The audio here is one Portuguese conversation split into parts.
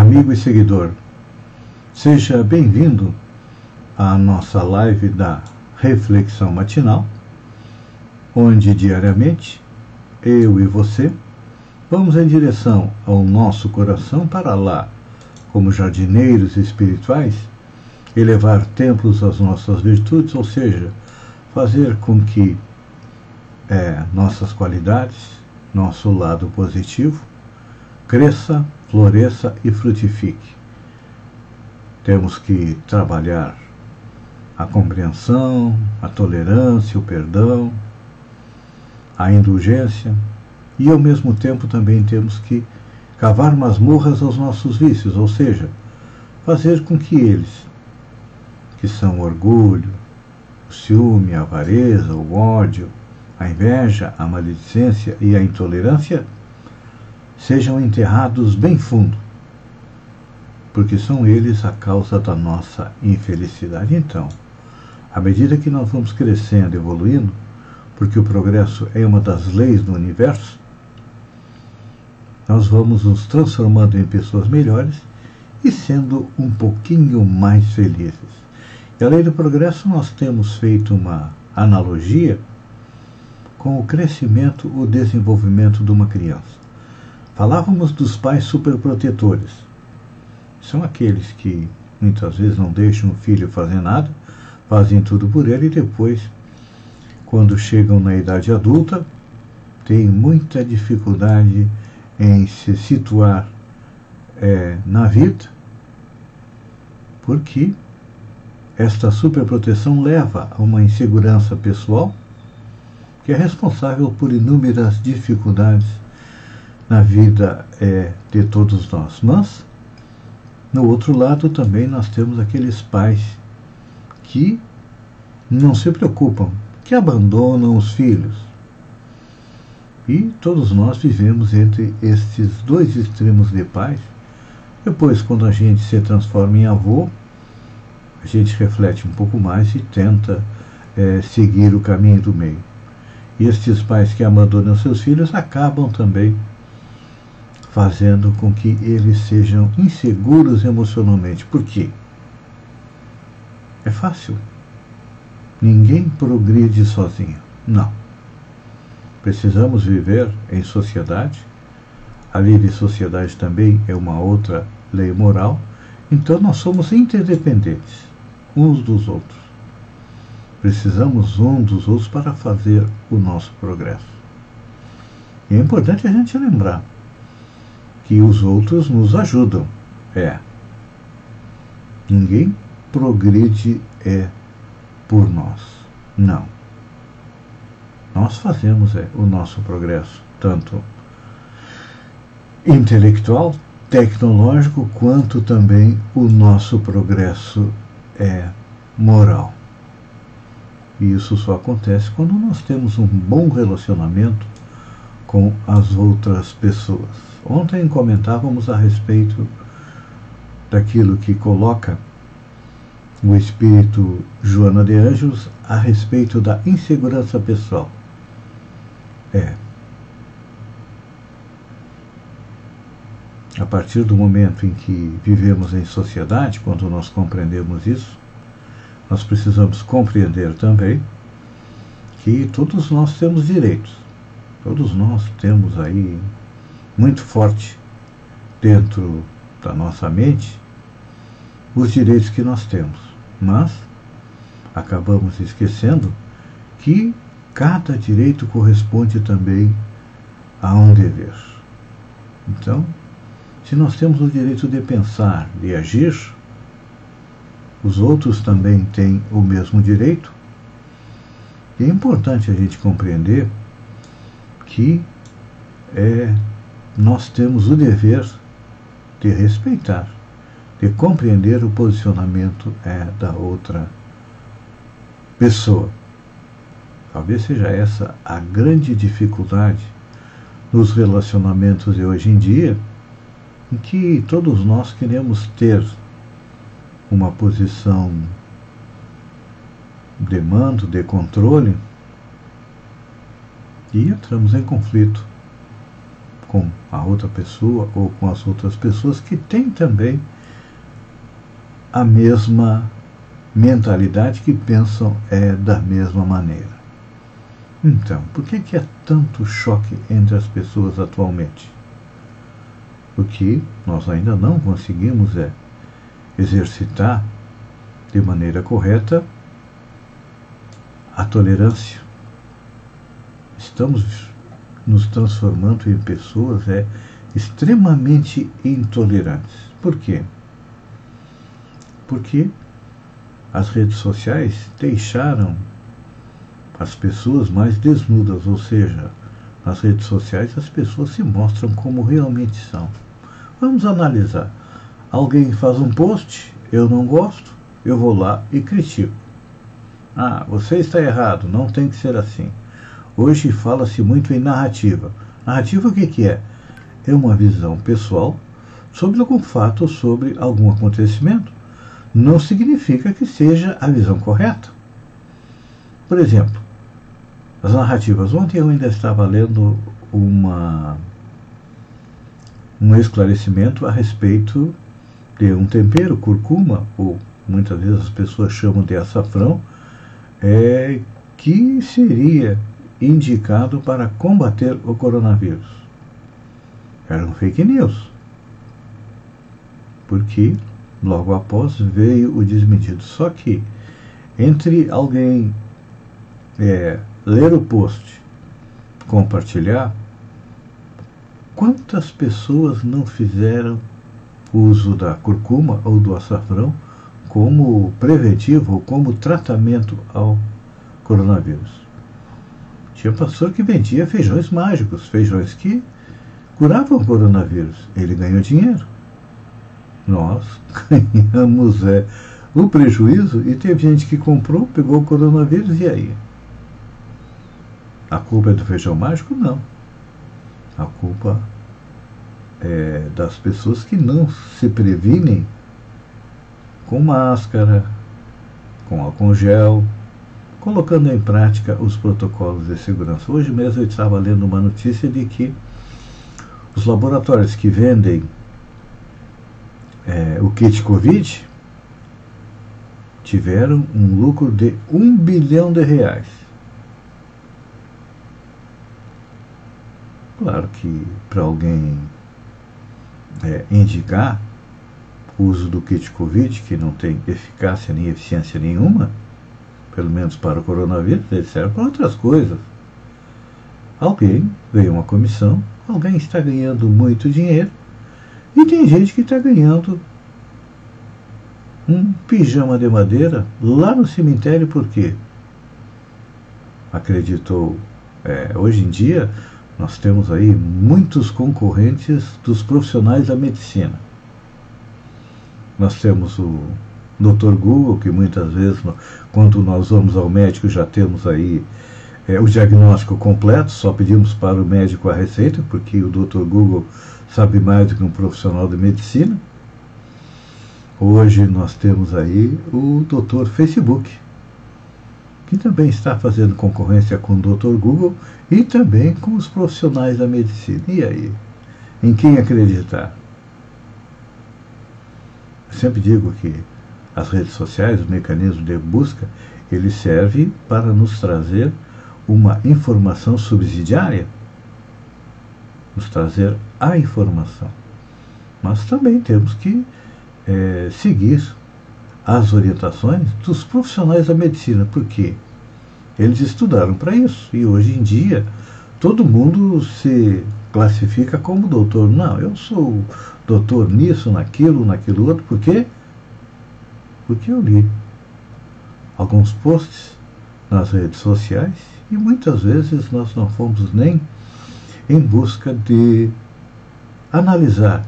amigo e seguidor. Seja bem-vindo à nossa live da Reflexão Matinal, onde diariamente eu e você vamos em direção ao nosso coração para lá, como jardineiros espirituais, elevar templos às nossas virtudes, ou seja, fazer com que é, nossas qualidades, nosso lado positivo, cresça, floresça e frutifique. Temos que trabalhar a compreensão, a tolerância, o perdão, a indulgência e ao mesmo tempo também temos que cavar masmorras aos nossos vícios, ou seja, fazer com que eles, que são o orgulho, o ciúme, a avareza, o ódio, a inveja, a maledicência e a intolerância, sejam enterrados bem fundo, porque são eles a causa da nossa infelicidade. Então, à medida que nós vamos crescendo, evoluindo, porque o progresso é uma das leis do universo, nós vamos nos transformando em pessoas melhores e sendo um pouquinho mais felizes. E além do progresso, nós temos feito uma analogia com o crescimento, o desenvolvimento de uma criança. Falávamos dos pais superprotetores. São aqueles que muitas vezes não deixam o filho fazer nada, fazem tudo por ele e depois, quando chegam na idade adulta, têm muita dificuldade em se situar é, na vida, porque esta superproteção leva a uma insegurança pessoal que é responsável por inúmeras dificuldades na vida é, de todos nós. Mas, no outro lado, também nós temos aqueles pais que não se preocupam, que abandonam os filhos. E todos nós vivemos entre estes dois extremos de pais. Depois, quando a gente se transforma em avô, a gente reflete um pouco mais e tenta é, seguir o caminho do meio. E estes pais que abandonam seus filhos acabam também fazendo com que eles sejam inseguros emocionalmente. Por quê? É fácil. Ninguém progride sozinho. Não. Precisamos viver em sociedade. A lei de sociedade também é uma outra lei moral. Então nós somos interdependentes uns dos outros. Precisamos um dos outros para fazer o nosso progresso. E é importante a gente lembrar que os outros nos ajudam. É. Ninguém progride é por nós. Não. Nós fazemos é, o nosso progresso, tanto intelectual, tecnológico, quanto também o nosso progresso é moral. E isso só acontece quando nós temos um bom relacionamento com as outras pessoas. Ontem comentávamos a respeito daquilo que coloca o espírito Joana de Anjos a respeito da insegurança pessoal. É. A partir do momento em que vivemos em sociedade, quando nós compreendemos isso, nós precisamos compreender também que todos nós temos direitos. Todos nós temos aí muito forte dentro da nossa mente os direitos que nós temos. Mas acabamos esquecendo que cada direito corresponde também a um dever. Então, se nós temos o direito de pensar, de agir, os outros também têm o mesmo direito. E é importante a gente compreender que é nós temos o dever de respeitar de compreender o posicionamento é, da outra pessoa. Talvez seja essa a grande dificuldade nos relacionamentos de hoje em dia, em que todos nós queremos ter uma posição de mando, de controle, e entramos em conflito com a outra pessoa ou com as outras pessoas que têm também a mesma mentalidade, que pensam é da mesma maneira. Então, por que, que é tanto choque entre as pessoas atualmente? Porque nós ainda não conseguimos é exercitar de maneira correta a tolerância. Estamos nos transformando em pessoas é, extremamente intolerantes. Por quê? Porque as redes sociais deixaram as pessoas mais desnudas, ou seja, nas redes sociais as pessoas se mostram como realmente são. Vamos analisar. Alguém faz um post, eu não gosto, eu vou lá e critico. Ah, você está errado, não tem que ser assim. Hoje fala-se muito em narrativa. Narrativa o que, que é? É uma visão pessoal sobre algum fato ou sobre algum acontecimento. Não significa que seja a visão correta. Por exemplo, as narrativas. Ontem eu ainda estava lendo uma, um esclarecimento a respeito de um tempero, curcuma, ou muitas vezes as pessoas chamam de açafrão, é, que seria indicado para combater o coronavírus. Era um fake news. Porque logo após veio o desmedido. Só que entre alguém é, ler o post, compartilhar, quantas pessoas não fizeram uso da curcuma ou do açafrão como preventivo ou como tratamento ao coronavírus? Tinha pastor que vendia feijões mágicos, feijões que curavam o coronavírus. Ele ganhou dinheiro. Nós ganhamos é, o prejuízo e teve gente que comprou, pegou o coronavírus e aí? A culpa é do feijão mágico? Não. A culpa é das pessoas que não se previnem com máscara, com álcool gel, colocando em prática os protocolos de segurança. Hoje mesmo eu estava lendo uma notícia de que os laboratórios que vendem é, o kit Covid tiveram um lucro de um bilhão de reais. Claro que para alguém é, indicar o uso do kit Covid, que não tem eficácia nem eficiência nenhuma, pelo menos para o coronavírus, ele serve para outras coisas. Alguém veio uma comissão, alguém está ganhando muito dinheiro e tem gente que está ganhando um pijama de madeira lá no cemitério porque acreditou. É, hoje em dia nós temos aí muitos concorrentes dos profissionais da medicina. Nós temos o Dr. Google, que muitas vezes, quando nós vamos ao médico, já temos aí é, o diagnóstico completo, só pedimos para o médico a receita, porque o Dr. Google sabe mais do que um profissional de medicina. Hoje nós temos aí o Dr. Facebook, que também está fazendo concorrência com o Dr. Google e também com os profissionais da medicina. E aí? Em quem acreditar? Eu sempre digo que as redes sociais, o mecanismo de busca, ele serve para nos trazer uma informação subsidiária, nos trazer a informação. Mas também temos que é, seguir as orientações dos profissionais da medicina, porque eles estudaram para isso e hoje em dia todo mundo se classifica como doutor. Não, eu sou doutor nisso, naquilo, naquilo outro, porque porque eu li alguns posts nas redes sociais e muitas vezes nós não fomos nem em busca de analisar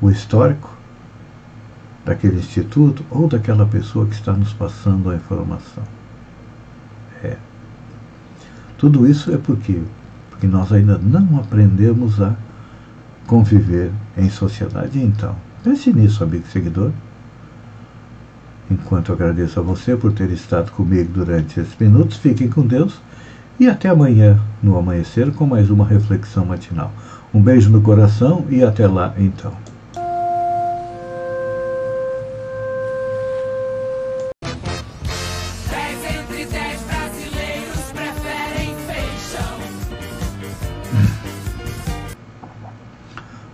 o histórico daquele instituto ou daquela pessoa que está nos passando a informação. É. Tudo isso é porque, porque nós ainda não aprendemos a conviver em sociedade. Então, pense nisso, amigo seguidor. Enquanto agradeço a você por ter estado comigo durante esses minutos, fiquem com Deus e até amanhã, no amanhecer, com mais uma reflexão matinal. Um beijo no coração e até lá então.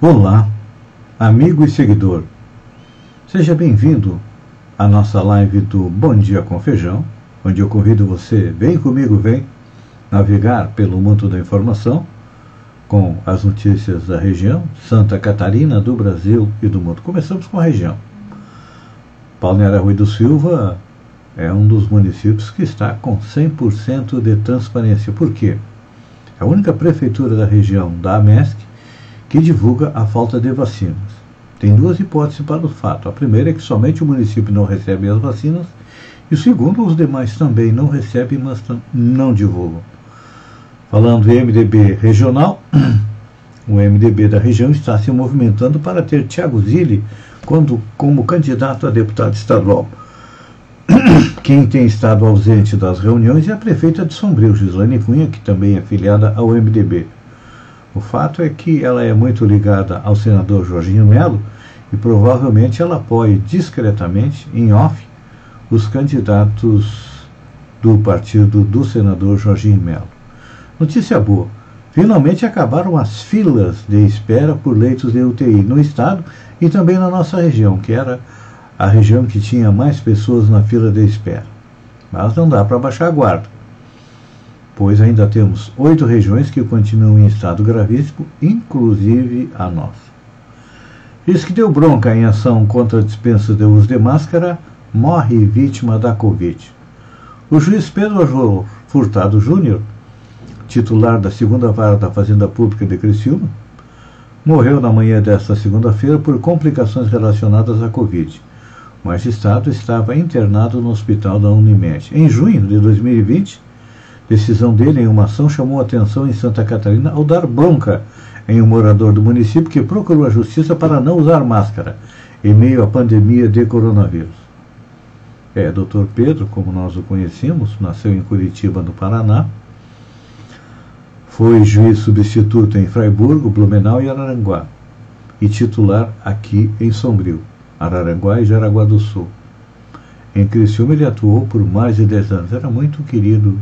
Olá, amigo e seguidor. Seja bem-vindo à nossa live do Bom Dia com Feijão, onde eu convido você, vem comigo, vem navegar pelo mundo da informação com as notícias da região, Santa Catarina, do Brasil e do mundo. Começamos com a região. Balneário Rui do Silva é um dos municípios que está com 100% de transparência. Por quê? É a única prefeitura da região da AMESC que divulga a falta de vacinas. Tem duas hipóteses para o fato. A primeira é que somente o município não recebe as vacinas, e o segundo, os demais também não recebem, mas não divulgam. Falando em MDB regional, o MDB da região está se movimentando para ter Tiago Zilli quando, como candidato a deputado estadual. Quem tem estado ausente das reuniões é a prefeita de Sombrio, Gislaine Cunha, que também é filiada ao MDB. O fato é que ela é muito ligada ao senador Jorginho Melo e provavelmente ela apoia discretamente, em off, os candidatos do partido do senador Jorginho Melo. Notícia boa. Finalmente acabaram as filas de espera por leitos de UTI no estado e também na nossa região, que era a região que tinha mais pessoas na fila de espera. Mas não dá para baixar a guarda pois ainda temos oito regiões que continuam em estado gravíssimo, inclusive a nossa. Diz que deu bronca em ação contra a dispensa de uso de máscara, morre vítima da Covid. O juiz Pedro Furtado Júnior, titular da segunda vara da Fazenda Pública de Criciúma, morreu na manhã desta segunda-feira por complicações relacionadas à Covid. O magistrado estava internado no hospital da Unimed. Em junho de 2020, Decisão dele em uma ação chamou atenção em Santa Catarina ao dar bronca em um morador do município que procurou a justiça para não usar máscara em meio à pandemia de coronavírus. É, Dr. Pedro, como nós o conhecemos, nasceu em Curitiba, no Paraná. Foi juiz substituto em Fraiburgo, Blumenau e Araranguá. E titular aqui em Sombrio, Araranguá e Jaraguá do Sul. Em Criciúma ele atuou por mais de 10 anos. Era muito querido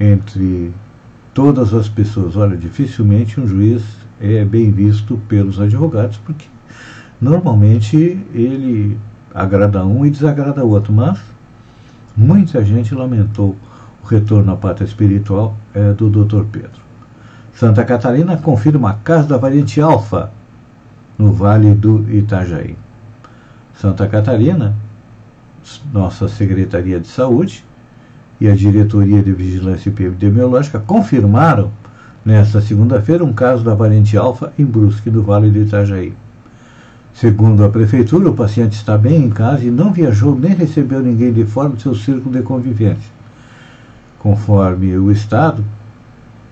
entre todas as pessoas. Olha, dificilmente um juiz é bem visto pelos advogados, porque normalmente ele agrada um e desagrada outro, mas muita gente lamentou o retorno à pátria espiritual é, do Dr. Pedro. Santa Catarina confirma a casa da variante Alfa no Vale do Itajaí. Santa Catarina, nossa Secretaria de Saúde, e a Diretoria de Vigilância Epidemiológica confirmaram nesta segunda-feira um caso da variante alfa em Brusque, no Vale do Itajaí. Segundo a Prefeitura, o paciente está bem em casa e não viajou nem recebeu ninguém de fora do seu círculo de convivência. Conforme o Estado,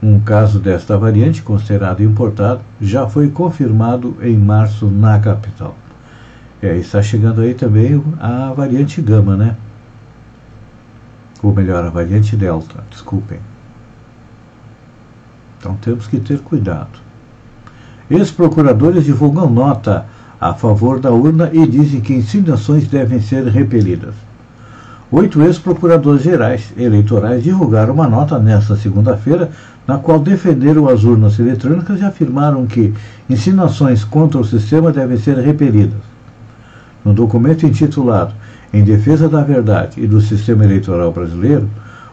um caso desta variante, considerado importado, já foi confirmado em março na capital. É, está chegando aí também a variante Gama, né? Ou melhor, a variante Delta, desculpem. Então temos que ter cuidado. Ex-procuradores divulgam nota a favor da urna e dizem que insinuações devem ser repelidas. Oito ex-procuradores gerais eleitorais divulgaram uma nota nesta segunda-feira, na qual defenderam as urnas eletrônicas e afirmaram que insinuações contra o sistema devem ser repelidas. No documento intitulado em defesa da verdade e do sistema eleitoral brasileiro,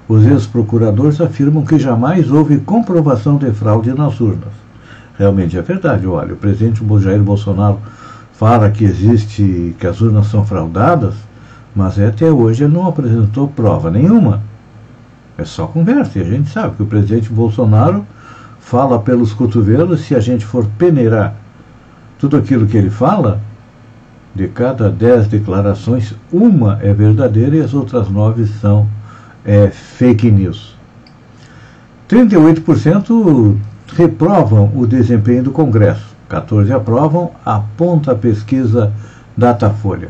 os ex-procuradores afirmam que jamais houve comprovação de fraude nas urnas. Realmente é verdade, olha, o presidente Jair Bolsonaro fala que existe, que as urnas são fraudadas, mas até hoje ele não apresentou prova nenhuma. É só conversa, e a gente sabe que o presidente Bolsonaro fala pelos cotovelos, se a gente for peneirar tudo aquilo que ele fala, De cada dez declarações, uma é verdadeira e as outras nove são é, fake news. 38% reprovam o desempenho do Congresso, 14% aprovam, aponta a pesquisa Datafolha.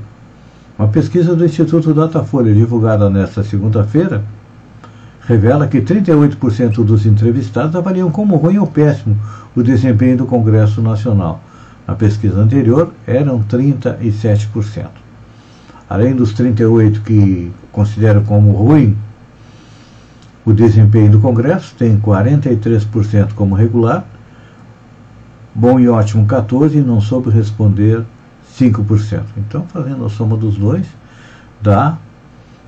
Uma pesquisa do Instituto Datafolha, divulgada nesta segunda-feira, revela que 38% dos entrevistados avaliam como ruim ou péssimo o desempenho do Congresso Nacional. Na pesquisa anterior, eram 37%. Além dos 38% que consideram como ruim o desempenho do Congresso, tem 43% como regular, bom e ótimo 14% e não soube responder 5%. Então, fazendo a soma dos dois, dá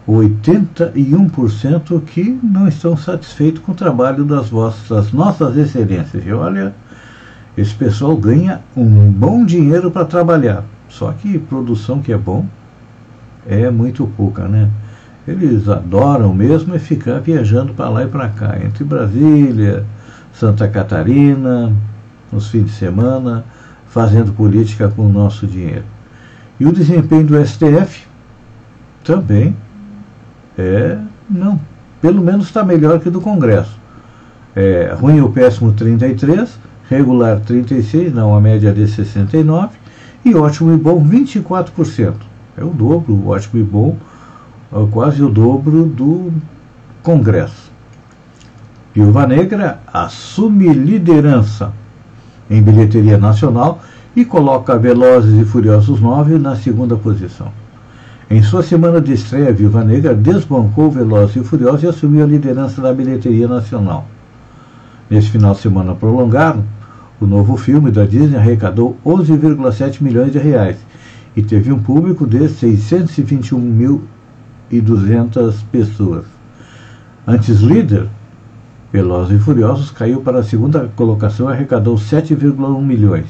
81% que não estão satisfeitos com o trabalho das, vossas, das nossas excelências. E olha, esse pessoal ganha um bom dinheiro para trabalhar. Só que produção que é bom é muito pouca, né? Eles adoram mesmo é ficar viajando para lá e para cá, entre Brasília, Santa Catarina, nos fins de semana, fazendo política com o nosso dinheiro. E o desempenho do STF também é, não, pelo menos está melhor que do Congresso. É, ruim ou péssimo 33, regular 36, não, a média de 69, e ótimo e bom 24%. É o dobro, ótimo e bom, é quase o dobro do Congresso. Viúva Negra assume liderança em bilheteria nacional e coloca Velozes e Furiosos 9 na segunda posição. Em sua semana de estreia, Viúva Negra desbancou Velozes e Furiosos e assumiu a liderança da bilheteria nacional. Nesse final de semana prolongado, o novo filme da Disney arrecadou 11,7 milhões de reais e teve um público de 621.200 pessoas. Antes líder, Velozes e Furiosos caiu para a segunda colocação e arrecadou 7,1 milhões.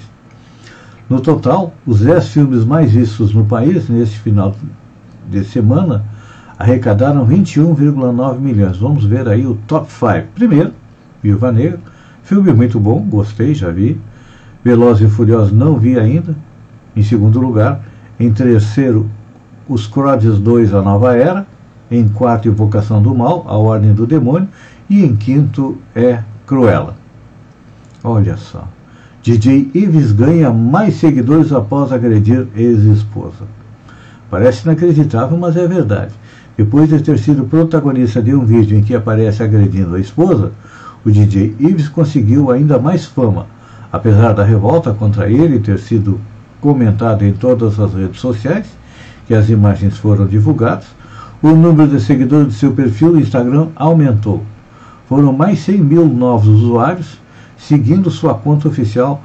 No total, os 10 filmes mais vistos no país neste final de semana arrecadaram 21,9 milhões. Vamos ver aí o top 5. Primeiro, Viúva Negra. Filme muito bom, gostei, já vi. Velozes e Furiosos não vi ainda. Em segundo lugar, em terceiro, Os Crodes 2, A Nova Era. Em quarto, Invocação do Mal, A Ordem do Demônio. E em quinto é Cruella. Olha só. DJ Ives ganha mais seguidores após agredir ex-esposa. Parece inacreditável, mas é verdade. Depois de ter sido protagonista de um vídeo em que aparece agredindo a esposa, o DJ Ives conseguiu ainda mais fama. Apesar da revolta contra ele ter sido comentada em todas as redes sociais, que as imagens foram divulgadas, o número de seguidores de seu perfil no Instagram aumentou. Foram mais 100 mil novos usuários seguindo sua conta oficial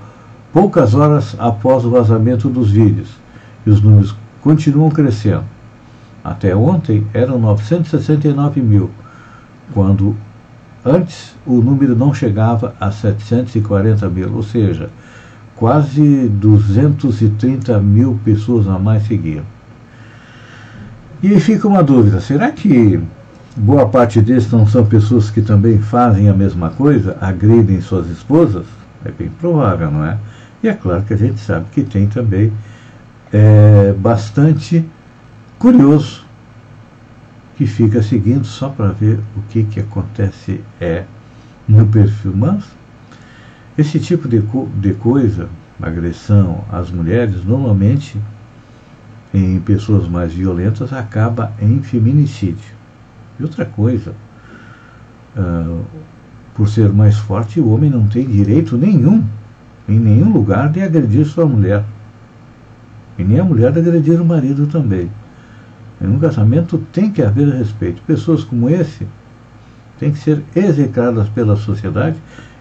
poucas horas após o vazamento dos vídeos. E os números continuam crescendo. Até ontem eram 969 mil, quando antes o número não chegava a 740 mil, ou seja, quase 230 mil pessoas a mais seguiam. E aí fica uma dúvida: será que boa parte deles não são pessoas que também fazem a mesma coisa, agridem suas esposas? É bem provável, não é? E é claro que a gente sabe que tem também é, bastante curioso que fica seguindo só para ver o que, que acontece é no perfil. Mas esse tipo de, co de coisa, agressão às mulheres, normalmente em pessoas mais violentas acaba em feminicídio. E outra coisa, uh, por ser mais forte, o homem não tem direito nenhum, em nenhum lugar, de agredir sua mulher. E nem a mulher de agredir o marido também. Em um casamento tem que haver respeito. Pessoas como esse têm que ser execradas pela sociedade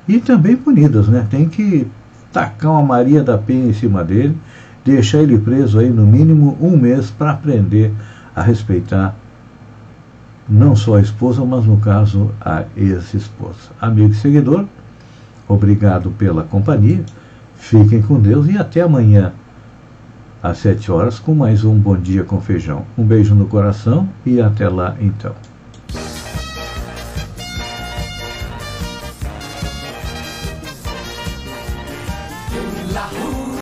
e também punidas, né? Tem que tacar uma Maria da Penha em cima dele, deixar ele preso aí no mínimo um mês para aprender a respeitar não só a esposa, mas no caso a ex-esposa. Amigo e seguidor, obrigado pela companhia, fiquem com Deus e até amanhã às 7 horas com mais um Bom Dia com Feijão. Um beijo no coração e até lá então.